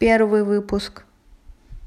первый выпуск.